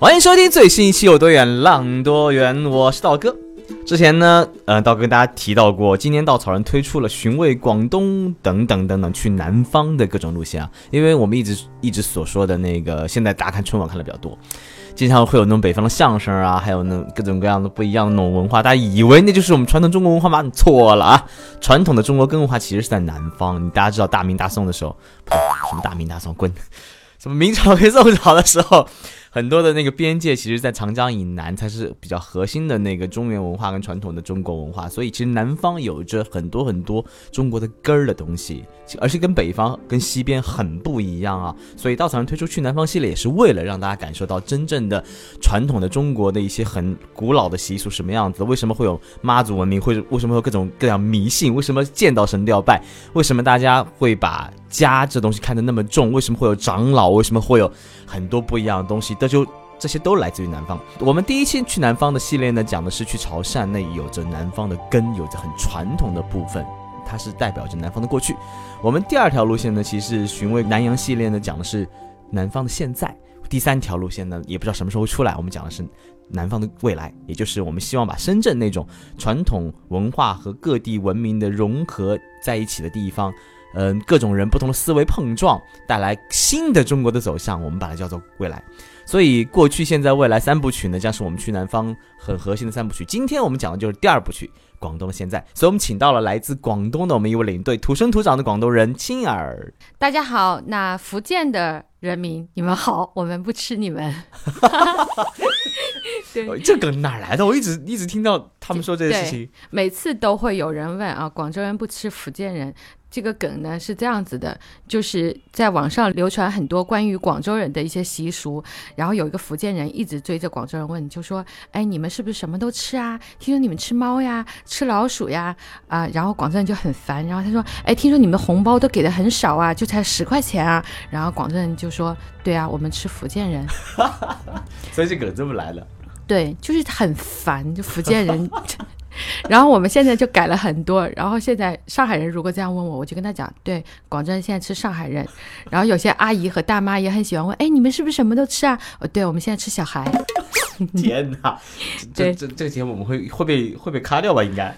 欢迎收听最新一期《有多远浪多远》，我是道哥。之前呢，呃，道哥跟大家提到过，今年稻草人推出了寻味广东等等等等去南方的各种路线啊。因为我们一直一直所说的那个，现在大家看春晚看的比较多，经常会有那种北方的相声啊，还有那各种各样的不一样的那种文化，大家以为那就是我们传统中国文化吗？错了啊！传统的中国根文化其实是在南方。你大家知道大明大宋的时候，什么大明大宋滚，什么明朝跟宋朝的时候。很多的那个边界，其实，在长江以南才是比较核心的那个中原文化跟传统的中国文化，所以其实南方有着很多很多中国的根儿的东西，而且跟北方跟西边很不一样啊。所以稻草人推出去南方系列，也是为了让大家感受到真正的传统的中国的一些很古老的习俗什么样子，为什么会有妈祖文明，或者为什么会有各种各样迷信，为什么见到神都要拜，为什么大家会把家这东西看得那么重，为什么会有长老，为什么会有很多不一样的东西。这就这些都来自于南方。我们第一期去南方的系列呢，讲的是去潮汕，那有着南方的根，有着很传统的部分，它是代表着南方的过去。我们第二条路线呢，其实寻味南洋系列呢，讲的是南方的现在。第三条路线呢，也不知道什么时候会出来，我们讲的是南方的未来，也就是我们希望把深圳那种传统文化和各地文明的融合在一起的地方。嗯，各种人不同的思维碰撞，带来新的中国的走向，我们把它叫做未来。所以，过去、现在、未来三部曲呢，将是我们去南方很核心的三部曲。今天我们讲的就是第二部曲，广东的现在。所以我们请到了来自广东的我们一位领队，土生土长的广东人青儿。大家好，那福建的人民，你们好，我们不吃你们。对，这梗哪来的？我一直一直听到他们说这件事情，每次都会有人问啊，广州人不吃福建人。这个梗呢是这样子的，就是在网上流传很多关于广州人的一些习俗，然后有一个福建人一直追着广州人问，就说：“哎，你们是不是什么都吃啊？听说你们吃猫呀，吃老鼠呀？啊！”然后广州人就很烦，然后他说：“哎，听说你们红包都给的很少啊，就才十块钱啊？”然后广州人就说：“对啊，我们吃福建人。”所以这梗这么来的。对，就是很烦，就福建人。然后我们现在就改了很多，然后现在上海人如果这样问我，我就跟他讲，对，广州人现在吃上海人。然后有些阿姨和大妈也很喜欢问，哎，你们是不是什么都吃啊？哦，对，我们现在吃小孩。天哪，这这 这个节目我们会会被会被卡掉吧？应该。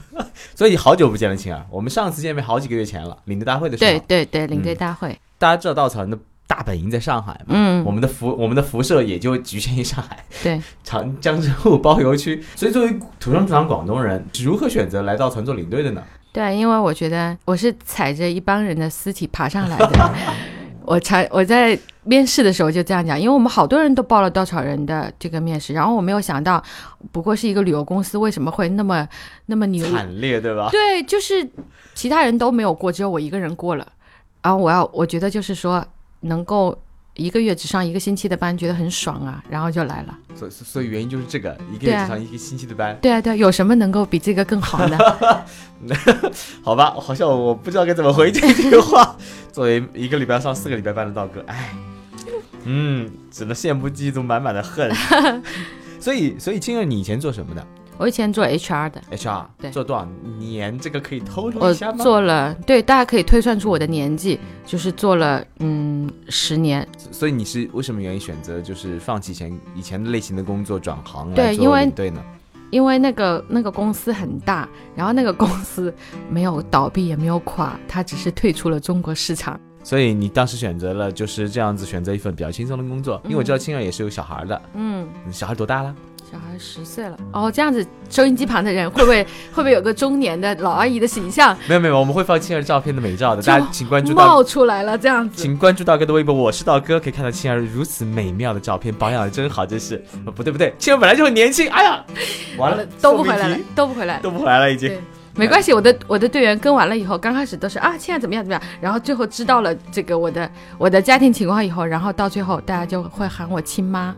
所以好久不见了，亲啊，我们上次见面好几个月前了，领队大会的时候。对对对，领队大会。大家知道稻草人的。大本营在上海嘛，嗯，我们的辐我们的辐射也就局限于上海，对，长江之沪包邮区。所以作为土生土长广东人，如何选择来到船做领队的呢？对，因为我觉得我是踩着一帮人的尸体爬上来的。我才我在面试的时候就这样讲，因为我们好多人都报了稻草人的这个面试，然后我没有想到，不过是一个旅游公司，为什么会那么那么牛惨烈，对吧？对，就是其他人都没有过，只有我一个人过了。然后我要我觉得就是说。能够一个月只上一个星期的班，觉得很爽啊，然后就来了。所所以原因就是这个，一个月只上一个星期的班。对啊，对啊，有什么能够比这个更好呢？好吧，好像我不知道该怎么回这句话。作为一个礼拜上四个礼拜班的道哥，哎，嗯，只能羡慕嫉妒，满满的恨。所以，所以青儿，你以前做什么的？我以前做 HR 的，HR 对，做多少年？这个可以透露一下吗？我做了，对，大家可以推算出我的年纪，就是做了嗯十年。所以你是为什么原因选择就是放弃前以前的类型的工作，转行来做领队呢？因为那个那个公司很大，然后那个公司没有倒闭也没有垮，它只是退出了中国市场。所以你当时选择了就是这样子选择一份比较轻松的工作，因为我知道青儿也是有小孩的，嗯，小孩多大了？小孩十岁了哦，这样子收音机旁的人会不会会不会有个中年的老阿姨的形象？没有没有，我们会放青儿照片的美照的，大家请关注。冒出来了这样子，请关注道哥的微博，我是道哥，可以看到青儿如此美妙的照片，保养的真好，真是。不对不对，青儿本来就很年轻，哎呀，完了 都不回来了，都不回来，都不回来了已经。没关系，我的我的队员跟完了以后，刚开始都是啊，青儿怎么样怎么样，然后最后知道了这个我的我的家庭情况以后，然后到最后大家就会喊我亲妈。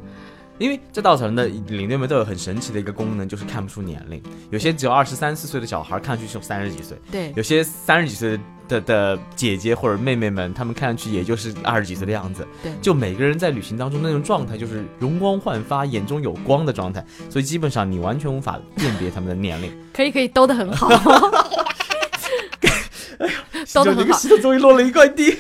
因为这稻草人的领队们都有很神奇的一个功能，就是看不出年龄。有些只有二十三四岁的小孩，看上去是三十几岁；对，有些三十几岁的的姐姐或者妹妹们，她们看上去也就是二十几岁的样子。对就每个人在旅行当中那种状态，就是容光焕发、眼中有光的状态，所以基本上你完全无法辨别他们的年龄。可以可以，兜得很好。兜得这个很好。石头终于落了一块地。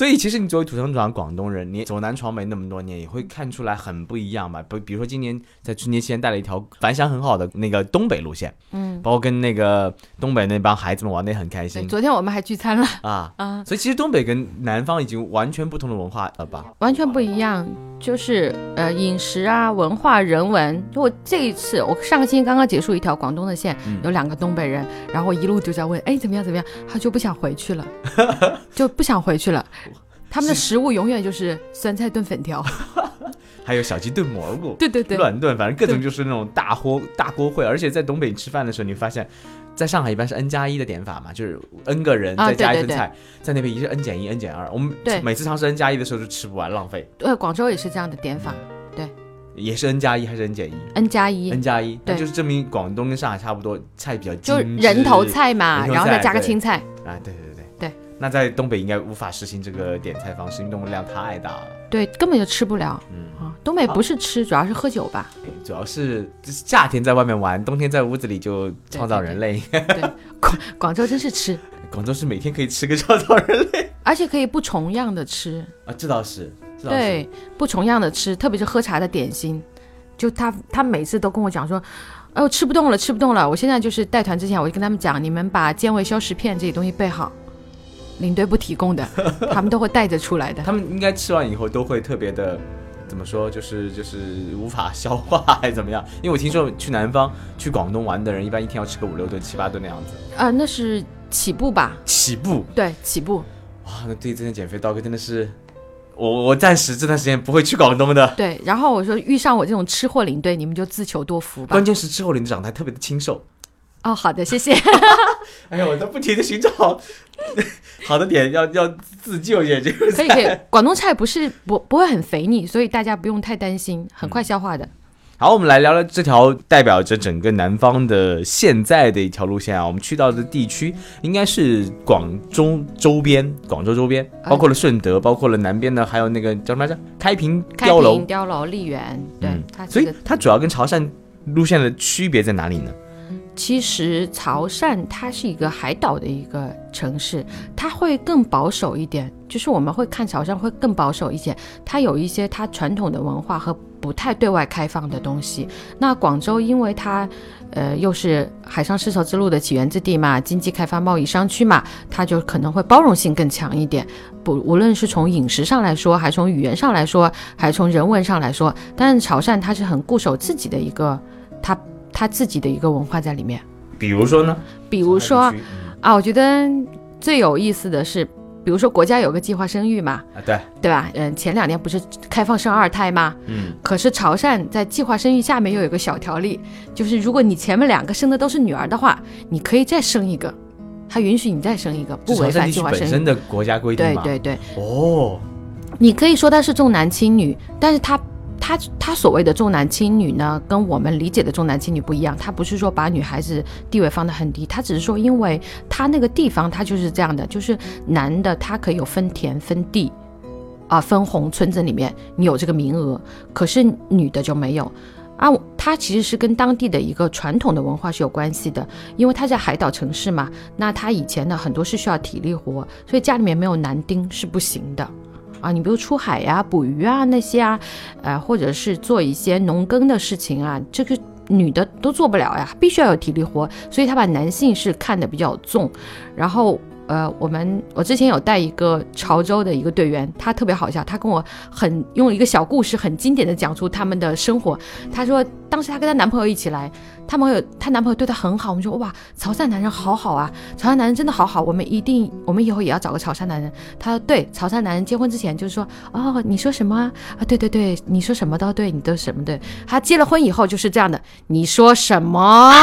所以其实你作为土生土长广东人，你走南闯北那么多年，也会看出来很不一样吧？不比如说今年在春节期间带了一条反响很好的那个东北路线，嗯，包括跟那个东北那帮孩子们玩的也很开，心昨天我们还聚餐了啊。啊，所以其实东北跟南方已经完全不同的文化了吧？完全不一样，就是呃饮食啊、文化、人文。就我这一次，我上个星期刚刚结束一条广东的线，嗯有两个东北人，然后一路就在问，哎怎么样怎么样，他就不想回去了，就不想回去了。他们的食物永远就是酸菜炖粉条，还有小鸡炖蘑菇。对对对，乱炖，反正各种就是那种大锅大锅烩，而且在东北吃饭的时候，你发现，在上海一般是 n 加一的点法嘛，就是 n 个人啊再加一对对份菜，在那边一是 n 减一 n 减二，我们对。每次尝试 n 加一的时候就吃不完，浪费，对，广州也是这样的点法对。也是 n 加一还是 n 减一，n 加一？n 加一，那对就是证明广东跟上海差不多，菜比较就人头菜嘛，然后再加个青菜。啊，对对。那在东北应该无法实行这个点菜方式，因为动物量太大了。对，根本就吃不了嗯，啊！东北不是吃，主要是喝酒吧。主要是就是夏天在外面玩，冬天在屋子里就创造人类。对广广州真是吃，广州是每天可以吃个创造人类而且可以不重样的吃。啊，这倒是，这倒是。对，不重样的吃，特别是喝茶的点心，就他他每次都跟我讲说，哎，我吃不动了，吃不动了。我现在就是带团之前，我就跟他们讲，你们把健胃消食片这些东西备好，领队不提供的，他们都会带着出来的。他们应该吃完以后都会特别的，怎么说，就是就是无法消化还是怎么样？因为我听说去南方、去广东玩的人，一般一天要吃个五六顿、七八顿那样子。呃，那是起步吧？起步对，起步。哇，那对这些减肥刀哥真的是，我我暂时这段时间不会去广东的。对，然后我说遇上我这种吃货领队，你们就自求多福吧关。键是吃货领队长得还特别的清瘦，哦，好的，谢谢。哎呀，我在不停的寻找 好的点，要要自救也就是可以可以，广东菜不是不不会很肥腻，所以大家不用太担心，很快消化的。好，我们来聊聊这条代表着整个南方的现在的一条路线啊。我们去到的地区应该是广州周边，广州周边，包括了顺德，包括了南边的，还有那个叫什么来着？开平开碉楼平、。碉楼、丽园，对，嗯它所以它主要跟潮汕路线的区别在哪里呢？其实潮汕它是一个海岛的一个城市，它会更保守一点，就是我们会看潮汕会更保守一些，它有一些它传统的文化和不太对外开放的东西。那广州因为它呃又是海上丝绸之路的起源之地嘛，经济开发贸易商区嘛，它就可能会包容性更强一点。不，无论是从饮食上来说，还从语言上来说，还从人文上来说，但是潮汕它是很固守自己的一个它它自己的一个文化在里面。比如说呢？比如说啊，我觉得最有意思的是，比如说国家有个计划生育嘛，嗯啊，对，对吧？嗯，前两年不是开放生二胎吗？嗯，可是潮汕在计划生育下面又有个小条例，就是如果你前面两个生的都是女儿的话，你可以再生一个，他允许你再生一个，不违反计划生育。本身的国家规定嘛。对对对，哦，你可以说他是重男轻女，但是它他他所谓的重男轻女呢，跟我们理解的重男轻女不一样。他不是说把女孩子地位放得很低，他只是说，因为他那个地方他就是这样的，就是男的他可以有分田分地，啊，分红村子里面你有这个名额，可是女的就没有。啊，他其实是跟当地的一个传统的文化是有关系的，因为他在海岛城市嘛，那他以前呢很多是需要体力活，所以家里面没有男丁是不行的。啊，你比如出海呀、捕鱼啊那些啊，呃，或者是做一些农耕的事情啊，这个女的都做不了呀，必须要有体力活，所以他把男性是看得比较重。然后，呃，我们我之前有带一个潮州的一个队员，他特别好笑，他跟我很用一个小故事很经典的讲出他们的生活。他说当时她跟她男朋友一起来，她朋友她男朋友对她很好，我们说哇，潮汕男人好好啊，潮汕男人真的好好，我们一定我们以后也要找个潮汕男人。她说对，潮汕男人结婚之前就是说哦，你说什么啊？啊，对对对，你说什么都对，你都什么对。她结了婚以后就是这样的，你说什么？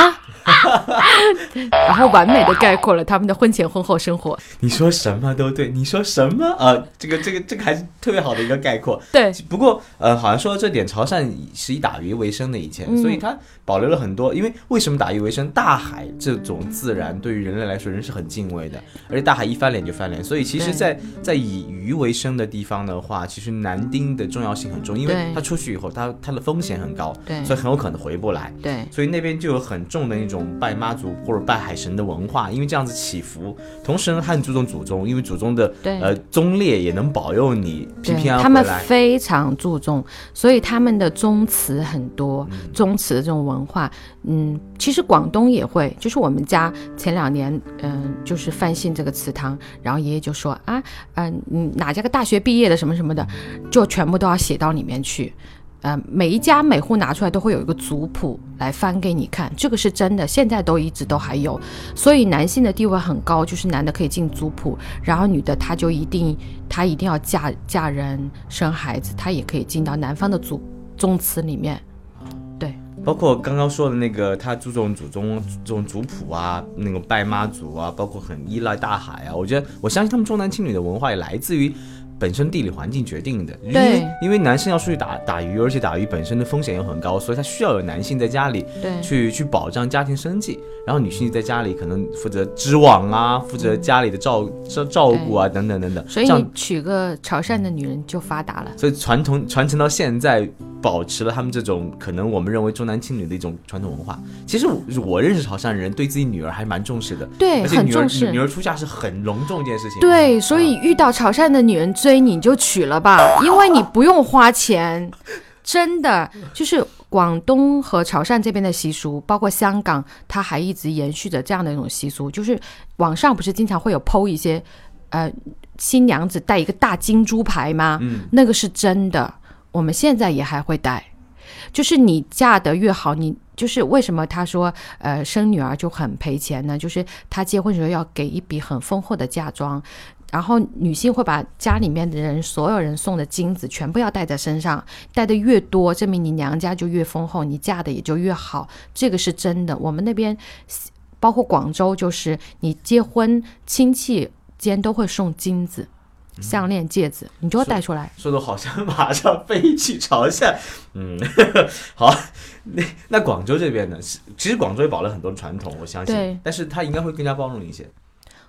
然后完美的概括了他们的婚前婚后生活。你说什么都对，你说什么啊？这个这个这个还是特别好的一个概括。对，不过呃，好像说到这点，潮汕是以打鱼为生的以前，所以它保留了很多。因为为什么打鱼为生？大海这种自然对于人类来说，人是很敬畏的，而且大海一翻脸就翻脸，所以其实，在在以鱼为生的地方的话，其实男丁的重要性很重，因为他出去以后，他他的风险很高，对，所以很有可能回不来。对，所以那边就有很重的那种拜妈祖或者拜海神的文化，因为这样子祈福，同时呢，他很注重祖宗，因为祖宗的呃宗烈也能保佑你平平安安他们非常注重，所以他们的宗祠很多，宗祠的这种文化，嗯，其实广东也会，就是我们家前两年，嗯，就是翻新这个祠堂，然后爷爷就说啊，嗯，哪家个大学毕业的什么什么的，就全部都要写到里面去。呃，每一家每户拿出来都会有一个族谱来翻给你看，这个是真的，现在都一直都还有。所以男性的地位很高，就是男的可以进族谱，然后女的她就一定她一定要嫁嫁人生孩子，她也可以进到男方的祖宗祠里面。包括刚刚说的那个，他注重祖宗这种族谱啊，那个拜妈祖啊，包括很依赖大海啊，我觉得我相信他们重男轻女的文化也来自于。本身地理环境决定的，因为因为男生要出去打打鱼，而且打鱼本身的风险又很高，所以他需要有男性在家里，对，去去保障家庭生计，然后女性在家里可能负责织网啊，负责家里的照照照顾啊，等等等等。所以你娶个潮汕的女人就发达了。所以传统传承到现在。保持了他们这种可能我们认为重男轻女的一种传统文化。其实我我认识潮汕人，对自己女儿还蛮重视的。对，很重视。女儿出嫁是很隆重一件事情。对，所以遇到潮汕的女人追你就娶了吧，因为你不用花钱。真的，就是广东和潮汕这边的习俗，包括香港，它还一直延续着这样的一种习俗。就是网上不是经常会有剖一些，呃，新娘子戴一个大金猪牌吗？嗯，那个是真的。我们现在也还会戴，就是你嫁得越好，你就是为什么他说，呃，生女儿就很赔钱呢？就是他结婚时候要给一笔很丰厚的嫁妆，然后女性会把家里面的人所有人送的金子全部要带在身上，带的越多，证明你娘家就越丰厚，你嫁的也就越好，这个是真的。我们那边包括广州，就是你结婚亲戚间都会送金子。项链、戒指，你就要带出来。说的好像马上飞去朝鲜。嗯，好。那那广州这边呢？其实广州也保了很多传统，我相信。但是它应该会更加包容一些。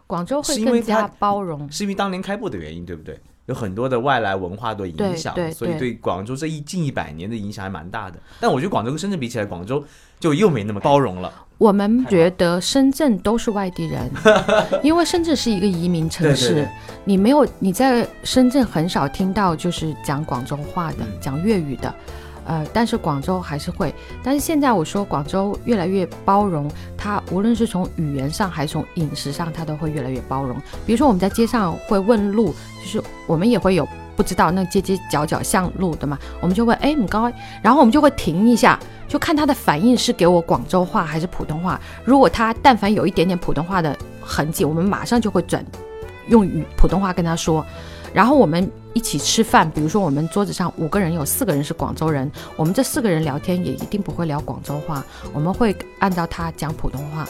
广州会更加包容，是因为当年开埠的原因，对不对？有很多的外来文化的影响，所以对广州这一近一百年的影响还蛮大的。但我觉得广州跟深圳比起来，广州就又没那么包容了。我们觉得深圳都是外地人，因为深圳是一个移民城市，你没有你在深圳很少听到就是讲广州话的，讲粤语的。呃，但是广州还是会，但是现在我说广州越来越包容，它无论是从语言上还是从饮食上，它都会越来越包容。比如说我们在街上会问路，就是我们也会有不知道那街街角角巷路的嘛，我们就问哎你刚，然后我们就会停一下，就看他的反应是给我广州话还是普通话。如果他但凡有一点点普通话的痕迹，我们马上就会转用语普通话跟他说。然后我们一起吃饭，比如说我们桌子上五个人，有四个人是广州人，我们这四个人聊天也一定不会聊广州话，我们会按照他讲普通话。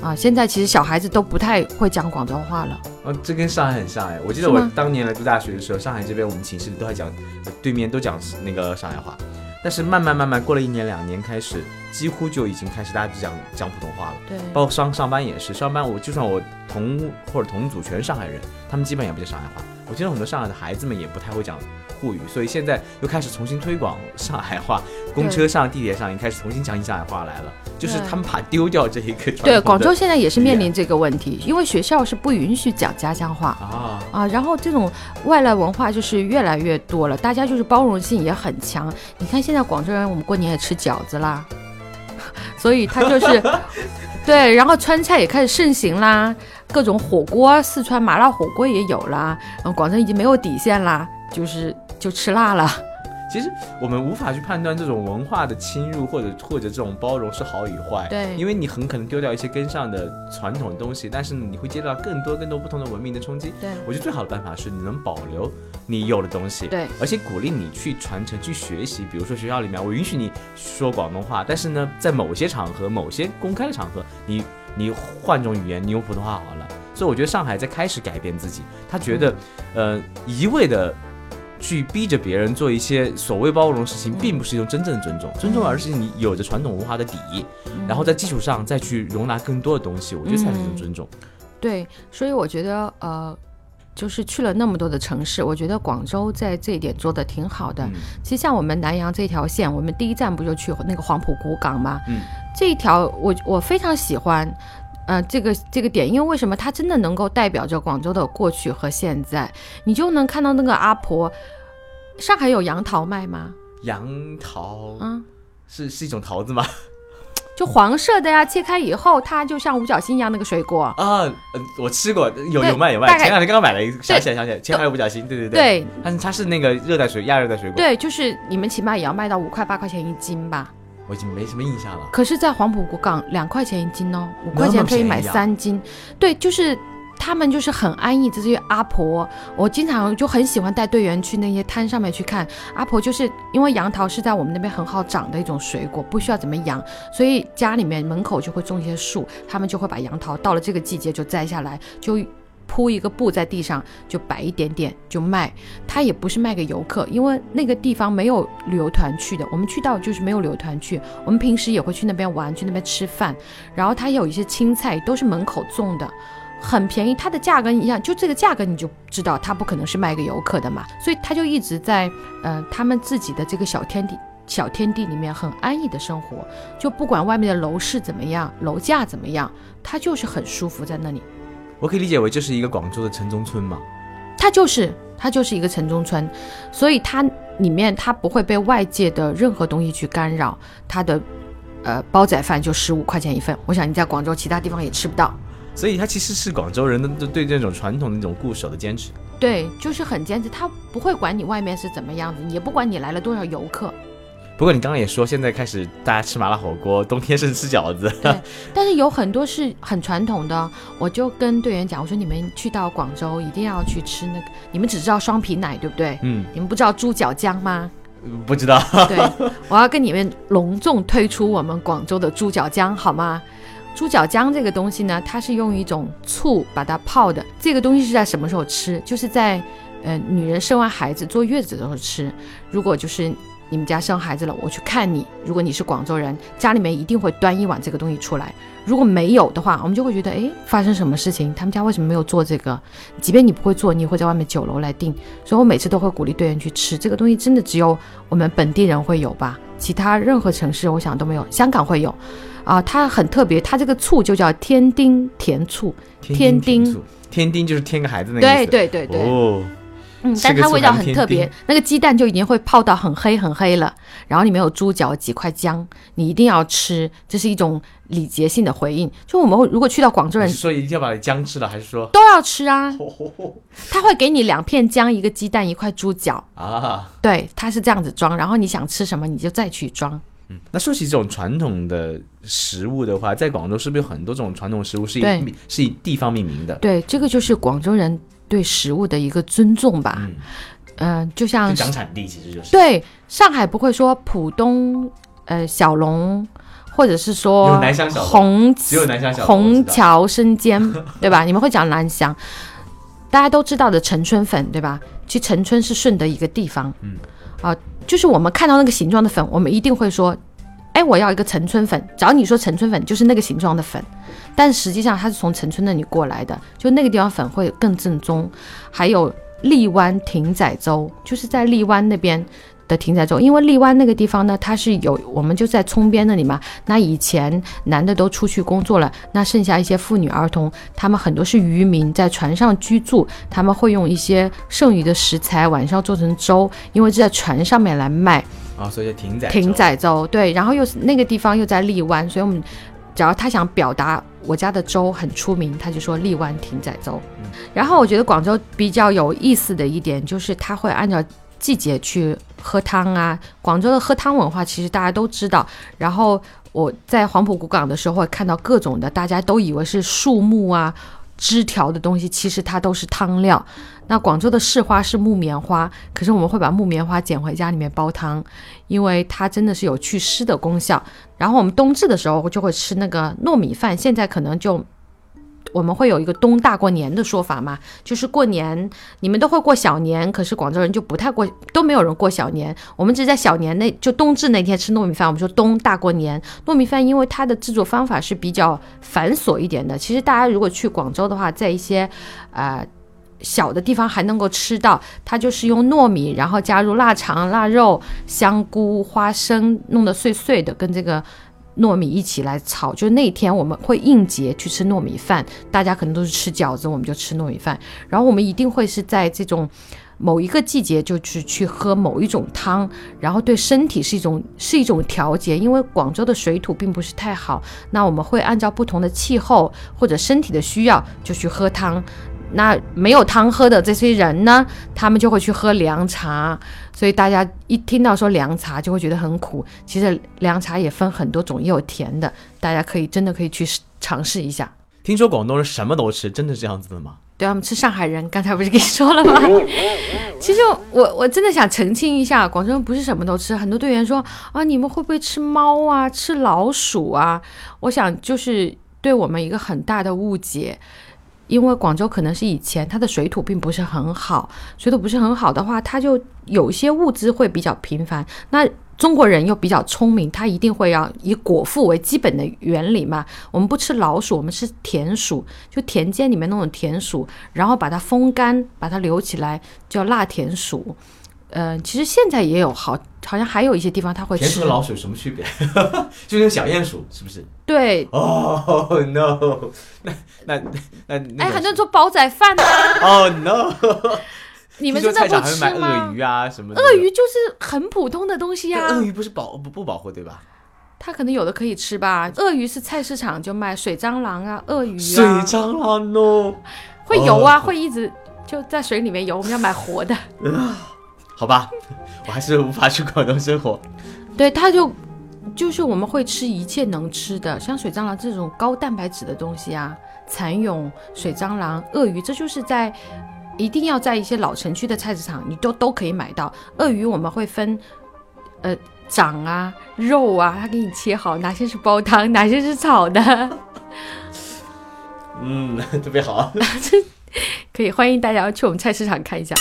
啊，现在其实小孩子都不太会讲广州话了。啊，这跟上海很像哎，我记得我当年来读大学的时候，上海这边我们寝室里都还讲，对面都讲那个上海话。但是慢慢慢慢过了一年两年，开始几乎就已经开始大家就讲讲普通话了。对，包括上上班也是，上班我就算我同或者同组全是上海人，他们基本也不讲上海话。我见到很多上海的孩子们也不太会讲沪语，所以现在又开始重新推广上海话，公车上、地铁上也开始重新讲起上海话来了。就是他们怕丢掉这一个。对，广州现在也是面临这个问题，因为学校是不允许讲家乡话啊啊，然后这种外来文化就是越来越多了，大家就是包容性也很强。你看现在广州人，我们过年也吃饺子啦，所以他就是。对，然后川菜也开始盛行啦，各种火锅，四川麻辣火锅也有啦。嗯，广州已经没有底线啦，就是就吃辣了。其实我们无法去判断这种文化的侵入或者或者这种包容是好与坏，对因为你很可能丢掉一些根上的传统的东西，但是你会接到更多更多不同的文明的冲击。对我觉得最好的办法是你能保留你有的东西，对而且鼓励你去传承、去学习。比如说学校里面，我允许你说广东话，但是呢，在某些场合、某些公开的场合，你你换种语言，你用普通话好了。所以我觉得上海在开始改变自己，他觉得，呃，一味的。去逼着别人做一些所谓包容的事情，并不是一种真正的尊重。尊重而是你有着传统文化的底，然后在基础上再去容纳更多的东西，我觉得才是一种尊重。对，所以我觉得呃，就是去了那么多的城市，我觉得广州在这一点做的挺好的。嗯其实像我们南阳这条线，我们第一站不就去那个黄埔古港吗？嗯，这一条我我非常喜欢。呃，这个这个点，因为为什么它真的能够代表着广州的过去和现在？你就能看到那个阿婆，上海有杨桃卖吗？杨桃嗯，是是一种桃子吗？就黄色的呀，切开以后它就像五角星一样那个水果。啊，呃我吃过，有有卖有卖。前两天刚刚买了一个，想起来想起来，前排有五角星，对对对。对但是它是那个热带水亚热带水果，对，就是你们起码也要卖到五块八块钱一斤吧？我已经没什么印象了。可是，在黄埔古港两块钱一斤哦，五块钱可以买三斤。对，就是他们就是很安逸，这些阿婆，我经常就很喜欢带队员去那些摊上面去看阿婆，就是因为杨桃是在我们那边很好长的一种水果，不需要怎么养，所以家里面门口就会种一些树，他们就会把杨桃到了这个季节就摘下来，就。铺一个布在地上，就摆一点点就卖。他也不是卖给游客，因为那个地方没有旅游团去的。我们去到就是没有旅游团去，我们平时也会去那边玩，去那边吃饭。然后他有一些青菜都是门口种的，很便宜。它的价格一样，就这个价格你就知道它不可能是卖给游客的嘛。所以他就一直在呃他们自己的这个小天地。小天地里面很安逸的生活，就不管外面的楼市怎么样，楼价怎么样，他就是很舒服在那里。我可以理解为这是一个广州的城中村嘛？它就是它就是一个城中村，所以它里面它不会被外界的任何东西去干扰。它的呃煲仔饭就十五块钱一份，我想你在广州其他地方也吃不到。所以它其实是广州人的对对这种传统的那种固守的坚持。对，就是很坚持，他不会管你外面是怎么样子，也不管你来了多少游客。不过你刚刚也说，现在开始大家吃麻辣火锅，冬天是吃饺子。对，但是有很多是很传统的，我就跟队员讲，我说你们去到广州一定要去吃那个，你们只知道双皮奶对不对？嗯，你们不知道猪脚姜吗？不知道。对，我要跟你们隆重推出我们广州的猪脚姜，好吗？猪脚姜这个东西呢，它是用一种醋把它泡的。这个东西是在什么时候吃？就是在呃女人生完孩子坐月子的时候吃。如果就是你们家生孩子了，我去看你，如果你是广州人，家里面一定会端一碗这个东西出来。如果没有的话，我们就会觉得，哎，发生什么事情？他们家为什么没有做这个？即便你不会做，你也会在外面酒楼来订。所以我每次都会鼓励队员去吃这个东西，真的只有我们本地人会有吧？其他任何城市我想都没有，香港会有。啊，它很特别，它这个醋就叫天丁甜醋，天丁醋，天丁就是添个孩子那个意对思。对对对，哦，嗯，但它味道很特别，那个鸡蛋就已经会泡到很黑很黑了，然后里面有猪脚几块姜，你一定要吃，这是一种礼节性的回应。就我们会如果去到广州人说一定要把姜吃了，还是说都要吃啊，他会给你两片姜、一个鸡蛋、一块猪脚，啊？对，它是这样子装，然后你想吃什么你就再去装。嗯那说起这种传统的食物的话，在广州是不是有很多这种传统食物是以是以地方命名的？对，这个就是广州人对食物的一个尊重吧。嗯，嗯、就像讲产地其实就是。对上海不会说浦东呃小龙，或者是说有南翔小龙虹只有南翔小虹桥生煎，对吧？你们会讲南翔，大家都知道的陈春粉，对吧？其实陈春是顺德一个地方，嗯，啊，就是我们看到那个形状的粉，我们一定会说，哎，我要一个陈村粉。只要你说陈村粉，就是那个形状的粉，但实际上它是从陈村那里过来的，就那个地方粉会更正宗。还有荔湾艇仔粥，就是在荔湾那边。的艇仔粥，因为荔湾那个地方呢，它是有我们就在冲边那里嘛。那以前男的都出去工作了，那剩下一些妇女儿童，他们很多是渔民，在船上居住，他们会用一些剩余的食材晚上做成粥，因为是在船上面来卖。啊，所以叫艇仔艇仔粥，对，然后又是那个地方又在荔湾，所以我们只要他想表达我家的粥很出名，他就说荔湾艇仔粥。然后我觉得广州比较有意思的一点就是他会按照季节去喝汤啊。广州的喝汤文化其实大家都知道。然后我在黄埔古港的时候会看到各种的，大家都以为是树木啊、枝条的东西，其实它都是汤料。那广州的市花是木棉花，可是我们会把木棉花捡回家里面煲汤，因为它真的是有祛湿的功效。然后我们冬至的时候就会吃那个糯米饭，现在可能就。我们会有一个冬大过年的说法嘛，就是过年你们都会过小年，可是广州人就不太过，都没有人过小年。我们只在小年那就冬至那天吃糯米饭，我们说冬大过年。糯米饭因为它的制作方法是比较繁琐一点的，其实大家如果去广州的话，在一些呃小的地方还能够吃到，它就是用糯米，然后加入腊肠、腊肉、香菇、花生，弄得碎碎的，跟这个。糯米一起来炒，就那天我们会应节去吃糯米饭，大家可能都是吃饺子，我们就吃糯米饭。然后我们一定会是在这种某一个季节就去去喝某一种汤，然后对身体是一种是一种调节。因为广州的水土并不是太好，那我们会按照不同的气候或者身体的需要就去喝汤。那没有汤喝的这些人呢，他们就会去喝凉茶。所以大家一听到说凉茶就会觉得很苦，其实凉茶也分很多种，也有甜的，大家可以真的可以去尝试一下。听说广东人什么都吃，真的是这样子的吗？对啊，我们吃上海人，刚才不是跟你说了吗？其实我我真的想澄清一下，广州人不是什么都吃。很多队员说啊，你们会不会吃猫啊，吃老鼠啊？我想就是对我们一个很大的误解。因为广州可能是以前它的水土并不是很好，水土不是很好的话，它就有一些物资会比较频繁。那中国人又比较聪明，他一定会要以果腹为基本的原理嘛。我们不吃老鼠，我们吃田鼠，就田间里面那种田鼠，然后把它风干，把它留起来，叫腊田鼠。嗯，其实现在也有好，好像还有一些地方它会吃。田鼠和老鼠有什么区别？就跟小鼹鼠是不是？对。哦 no！那那那那。哎，很多人做煲仔饭呢。哦 no！你们真的不吃吗？鳄鱼啊什么？鳄鱼就是很普通的东西呀。鳄鱼不是保不不保护对吧？它可能有的可以吃吧。鳄鱼是菜市场就卖水蟑螂啊，鳄鱼啊。水蟑螂哦。会游啊，会一直就在水里面游。我们要买活的。好吧，我还是无法去广东生活。对，他就就是我们会吃一切能吃的，像水蟑螂这种高蛋白质的东西啊，蚕蛹、水蟑螂、鳄鱼，这就是在一定要在一些老城区的菜市场，你都都可以买到。鳄鱼我们会分，呃，掌啊、肉啊，他给你切好，哪些是煲汤，哪些是炒的。嗯，特别好。可以欢迎大家去我们菜市场看一下。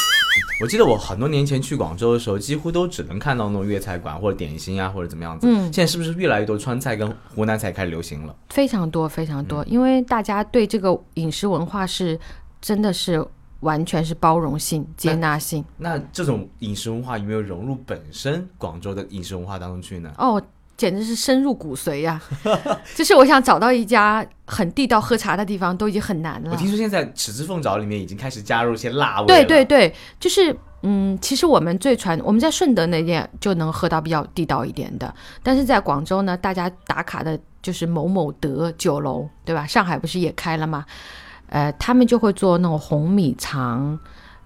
我记得我很多年前去广州的时候，几乎都只能看到那种粤菜馆或者点心啊，或者怎么样子。嗯，现在是不是越来越多川菜跟湖南菜开始流行了？非常多，非常多，因为大家对这个饮食文化是真的是完全是包容性、接纳性。那这种饮食文化有没有融入本身广州的饮食文化当中去呢？哦。简直是深入骨髓呀！就是我想找到一家很地道喝茶的地方都已经很难了。我听说现在豉汁凤爪里面已经开始加入一些辣味。对对对，就是嗯，其实我们最传我们在顺德那边就能喝到比较地道一点的，但是在广州呢，大家打卡的就是某某德酒楼，对吧？上海不是也开了吗？呃，他们就会做那种红米肠。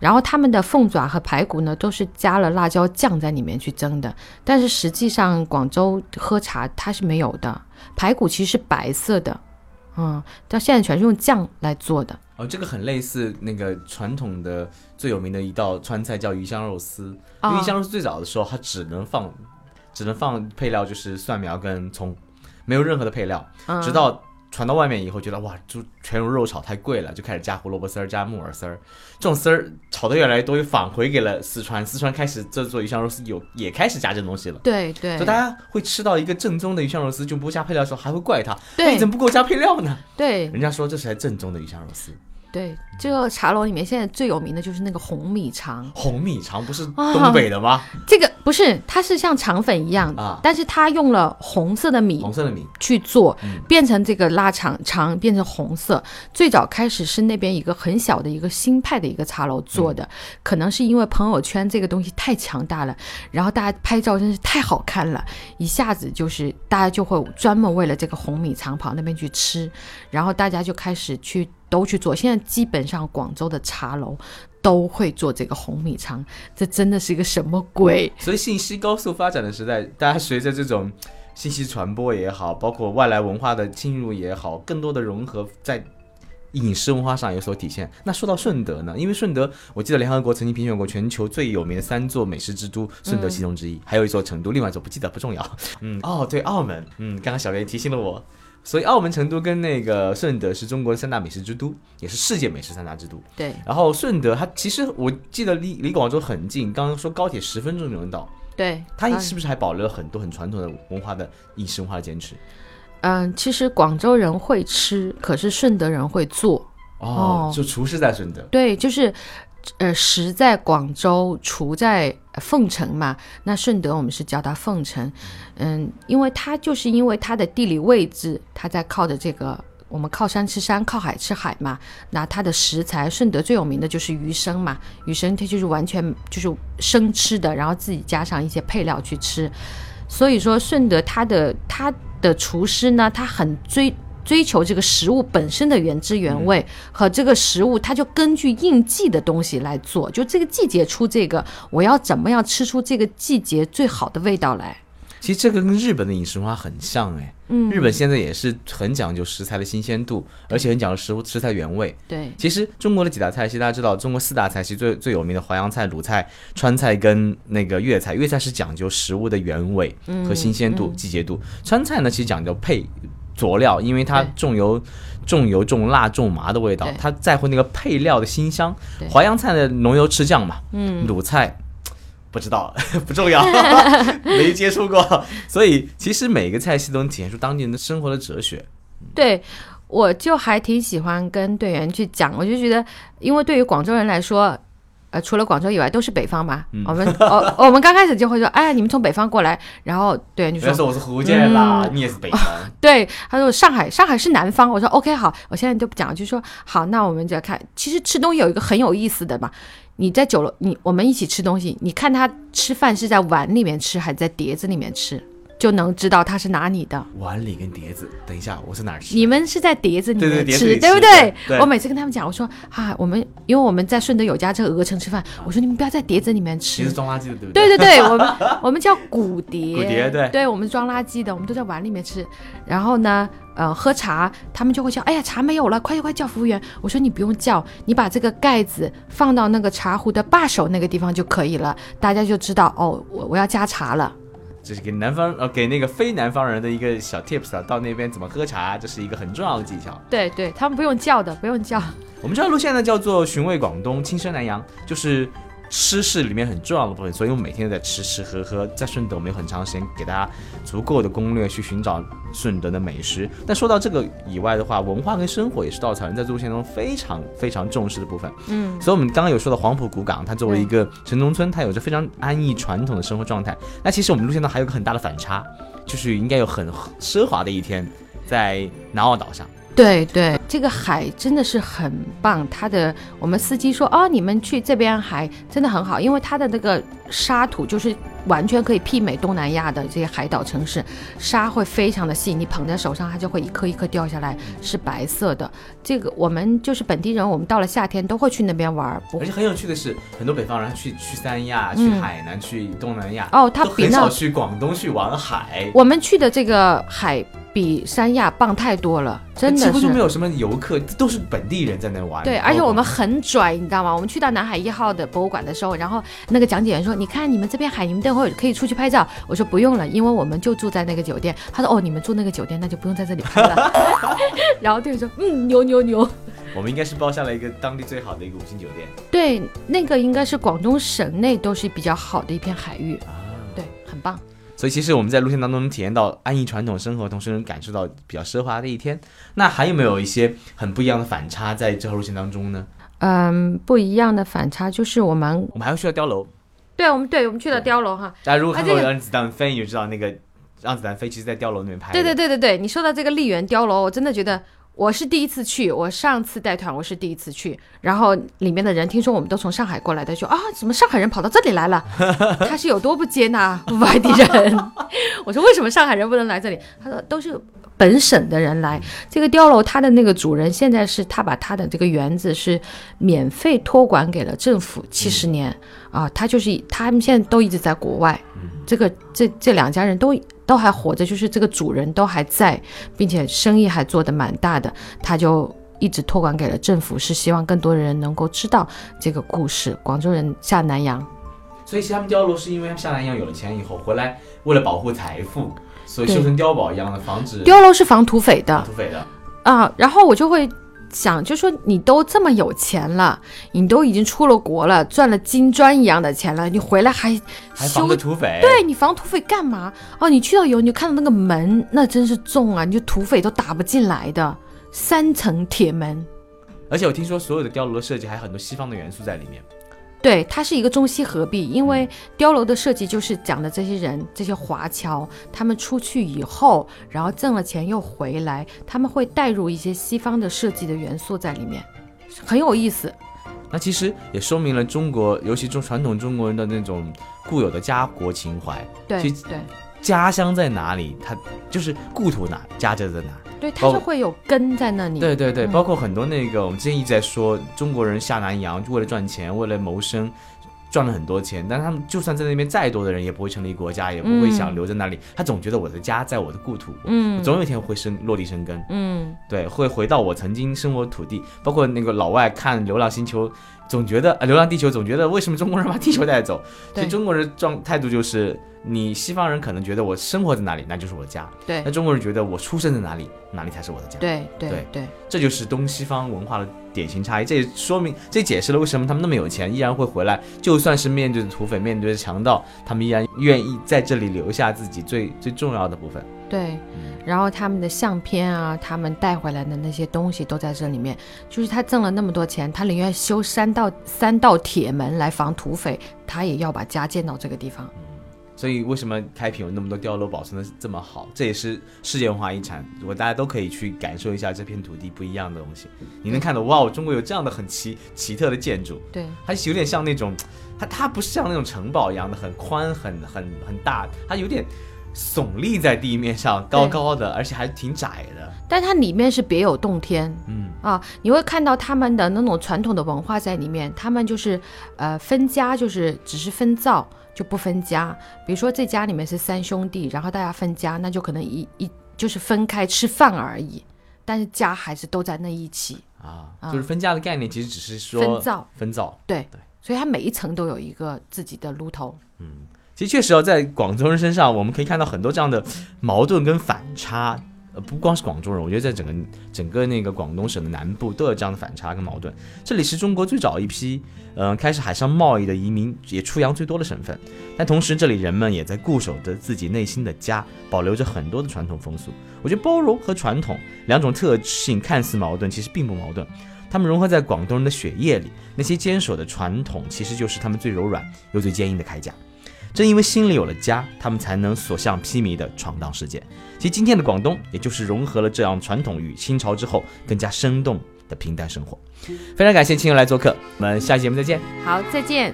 然后他们的凤爪和排骨呢，都是加了辣椒酱在里面去蒸的。但是实际上广州喝茶它是没有的，排骨其实是白色的，嗯，到现在全是用酱来做的。哦，这个很类似那个传统的最有名的一道川菜叫鱼香肉丝。鱼香肉丝最早的时候它只能放，只能放配料就是蒜苗跟葱，没有任何的配料，直到。传到外面以后，觉得哇，猪全用肉炒太贵了，就开始加胡萝卜丝儿、加木耳丝儿，这种丝儿炒的越来越多，又返回给了四川。四川开始这做鱼香肉丝，有也开始加这东西了。对对，就大家会吃到一个正宗的鱼香肉丝，就不加配料的时候，还会怪他，对，你怎么不给我加配料呢？对，人家说这才正宗的鱼香肉丝。对，这个茶楼里面现在最有名的就是那个红米肠。红米肠不是东北的吗？这个不是，它是像肠粉一样啊，但是它用了红色的米，红色的米去做，变成这个腊肠肠变成红色。最早开始是那边一个很小的一个新派的一个茶楼做的，可能是因为朋友圈这个东西太强大了，然后大家拍照真是太好看了，一下子就是大家就会专门为了这个红米肠跑那边去吃，然后大家就开始去。都去做，现在基本上广州的茶楼都会做这个红米肠，这真的是一个什么鬼？所以信息高速发展的时代，大家随着这种信息传播也好，包括外来文化的侵入也好，更多的融合在饮食文化上有所体现。那说到顺德呢，因为顺德，我记得联合国曾经评选过全球最有名的三座美食之都，顺德其中之一，还有一座成都，另外一座不记得不重要。嗯，哦，对，澳门，嗯，刚刚小雷提醒了我。所以，澳门、成都跟那个顺德是中国的三大美食之都，也是世界美食三大之都。对。然后顺德，它其实我记得离离广州很近，刚刚说高铁十分钟就能到。对。它是不是还保留了很多很传统的文化的饮食文化的坚持？嗯，其实广州人会吃，可是顺德人会做。哦。就厨师在顺德。对，就是。呃，食在广州，厨在凤城嘛。那顺德我们是叫它凤城，嗯，因为它就是因为它的地理位置，它在靠着这个，我们靠山吃山，靠海吃海嘛。那它的食材，顺德最有名的就是鱼生嘛，鱼生它就是完全就是生吃的，然后自己加上一些配料去吃。所以说顺德它的它的厨师呢，他很追。追求这个食物本身的原汁原味和这个食物，它就根据应季的东西来做，就这个季节出这个，我要怎么样吃出这个季节最好的味道来？其实这个跟日本的饮食文化很像哎，嗯，日本现在也是很讲究食材的新鲜度，而且很讲究食物食材原味。对，其实中国的几大菜系，大家知道，中国四大菜系最最有名的淮扬菜、鲁菜、川菜跟那个粤菜，粤菜是讲究食物的原味和新鲜度、季节度，川菜呢其实讲究配。佐料，因为它重油、重油、重辣、重麻的味道，他在乎那个配料的新香。淮扬菜的浓油赤酱嘛，嗯，鲁菜不知道 不重要，没接触过。所以其实每个菜系都能体现出当地人的生活的哲学。对，我就还挺喜欢跟队员去讲，我就觉得，因为对于广州人来说。呃，除了广州以外，都是北方嘛。我们哦，我们刚开始就会说，哎，你们从北方过来，然后对你说，我是福建啦，你也是北方。对，他说上海，上海是南方。我说 OK，好，我现在就不讲，就说好，那我们就要看，其实吃东西有一个很有意思的嘛。你在酒楼，你我们一起吃东西，你看他吃饭是在碗里面吃，还是在碟子里面吃？就能知道他是哪里的碗里跟碟子。等一下，我是哪儿吃？你们是在碟子里面吃，对不对？我每次跟他们讲，我说啊，我们因为我们在顺德有家这个鹅城吃饭，我说你们不要在碟子里面吃。是装垃圾的，对不对？对对对，我们我们叫骨碟。骨碟对。对我们装垃圾的，我们都在碗里面吃。然后呢，呃，喝茶，他们就会叫，哎呀，茶没有了，快快叫服务员。我说你不用叫，你把这个盖子放到那个茶壶的把手那个地方就可以了，大家就知道哦，我我要加茶了。这是给南方呃给那个非南方人的一个小 tips 啊，到那边怎么喝茶，这是一个很重要的技巧。对对，他们不用叫的，不用叫。我们这条路线呢叫做寻味广东，轻奢南洋，就是。吃是里面很重要的部分，所以我们每天都在吃吃喝喝。在顺德，我们有很长时间给大家足够的攻略去寻找顺德的美食。但说到这个以外的话，文化跟生活也是稻草人在路线中非常非常重视的部分。嗯，所以我们刚刚有说到黄埔古港，它作为一个城中村，它有着非常安逸传统的生活状态。那其实我们路线中还有个很大的反差，就是应该有很奢华的一天在南澳岛上。对对，这个海真的是很棒。它的我们司机说，哦，你们去这边海真的很好，因为它的那个沙土就是完全可以媲美东南亚的这些海岛城市，沙会非常的细，你捧在手上它就会一颗一颗掉下来，是白色的。这个我们就是本地人，我们到了夏天都会去那边玩。而且很有趣的是，很多北方人去去三亚、去海南、去东南亚，哦，他很少去广东去玩海。我们去的这个海。比三亚棒太多了，真的几乎就没有什么游客，都是本地人在那玩。对，而且我们很拽，你知道吗？我们去到南海一号的博物馆的时候，然后那个讲解员说：“你看你们这边海，你们等会可以出去拍照。”我说：“不用了，因为我们就住在那个酒店。”他说：“哦，你们住那个酒店，那就不用在这里拍了。”然后队员说：“嗯，牛牛牛。”我们应该是包下了一个当地最好的一个五星酒店。对，那个应该是广东省内都是比较好的一片海域。啊，对，很棒。所以其实我们在路线当中能体验到安逸传统生活，同时能感受到比较奢华的一天。那还有没有一些很不一样的反差在这条路线当中呢？嗯，不一样的反差就是我们我们还会去到碉楼。对，我们对，我们去了碉楼哈。大家如果看过《让子弹飞》，你就知道那个《让子弹飞》其实在碉楼那边拍。对对对对对，你说到这个丽园碉楼，我真的觉得。我是第一次去，我上次带团我是第一次去，然后里面的人听说我们都从上海过来的，说啊，怎么上海人跑到这里来了？他是有多不接纳外地人？我说为什么上海人不能来这里？他说都是本省的人来。这个碉楼它的那个主人现在是他把他的这个园子是免费托管给了政府七十年啊，他就是他们现在都一直在国外，这个这这两家人都都还活着，就是这个主人都还在，并且生意还做得蛮大的，他就。一直托管给了政府，是希望更多的人能够知道这个故事。广州人下南洋，所以他们碉楼是因为他们下南洋有了钱以后回来，为了保护财富，所以修成碉堡一样的，防止碉楼是防土匪的，土匪的啊。然后我就会想，就说你都这么有钱了，你都已经出了国了，赚了金砖一样的钱了，你回来还还防个土匪？对你防土匪干嘛？哦，你去到以后，你就看到那个门，那真是重啊，你就土匪都打不进来的。三层铁门，而且我听说所有的碉楼的设计还有很多西方的元素在里面。对，它是一个中西合璧，因为碉楼的设计就是讲的这些人，这些华侨，他们出去以后，然后挣了钱又回来，他们会带入一些西方的设计的元素在里面，很有意思。那其实也说明了中国，尤其中传统中国人的那种固有的家国情怀。对对，家乡在哪里，他就是故土哪，家就在哪。对，它是会有根在那里。对对对，包括很多那个，我们之前一直在说，中国人下南洋就为了赚钱，为了谋生，赚了很多钱。但是他们就算在那边再多的人，也不会成立国家，也不会想留在那里。他总觉得我的家在我的故土，嗯，总有一天会生落地生根，嗯，对，会回到我曾经生活土地。包括那个老外看《流浪星球》，总觉得《流浪地球》，总觉得为什么中国人把地球带走？其实中国人状态度就是。你西方人可能觉得我生活在哪里，那就是我的家。对，那中国人觉得我出生在哪里，哪里才是我的家。对对对，这就是东西方文化的典型差异。这也说明，这解释了为什么他们那么有钱，依然会回来，就算是面对着土匪，面对着强盗，他们依然愿意在这里留下自己最最重要的部分。对，然后他们的相片啊，他们带回来的那些东西都在这里面。就是他挣了那么多钱，他宁愿修三道三道铁门来防土匪，他也要把家建到这个地方。所以为什么开平有那么多碉楼保存的这么好？这也是世界文化遗产。如果大家都可以去感受一下这片土地不一样的东西，你能看到哇，中国有这样的很奇奇特的建筑。对，它有点像那种，它它不是像那种城堡一样的很宽很很很大，它有点耸立在地面上，高高的，而且还挺窄的。但它里面是别有洞天，嗯啊，你会看到他们的那种传统的文化在里面。他们就是呃分家，就是只是分灶。就不分家，比如说这家里面是三兄弟，然后大家分家，那就可能一一就是分开吃饭而已，但是家还是都在那一起啊。就是分家的概念，其实只是说分灶，分灶。对对，所以它每一层都有一个自己的炉头。嗯，其实确实哦，在广州人身上，我们可以看到很多这样的矛盾跟反差。呃，不光是广州人，我觉得在整个整个那个广东省的南部都有这样的反差跟矛盾。这里是中国最早一批，呃，开始海上贸易的移民，也出洋最多的省份。但同时，这里人们也在固守着自己内心的家，保留着很多的传统风俗。我觉得包容和传统两种特性看似矛盾，其实并不矛盾。他们融合在广东人的血液里，那些坚守的传统，其实就是他们最柔软又最坚硬的铠甲。正因为心里有了家，他们才能所向披靡的闯荡世界。其实今天的广东，也就是融合了这样传统与清朝之后更加生动的平淡生活。非常感谢亲友来做客，我们下期节目再见。好，再见。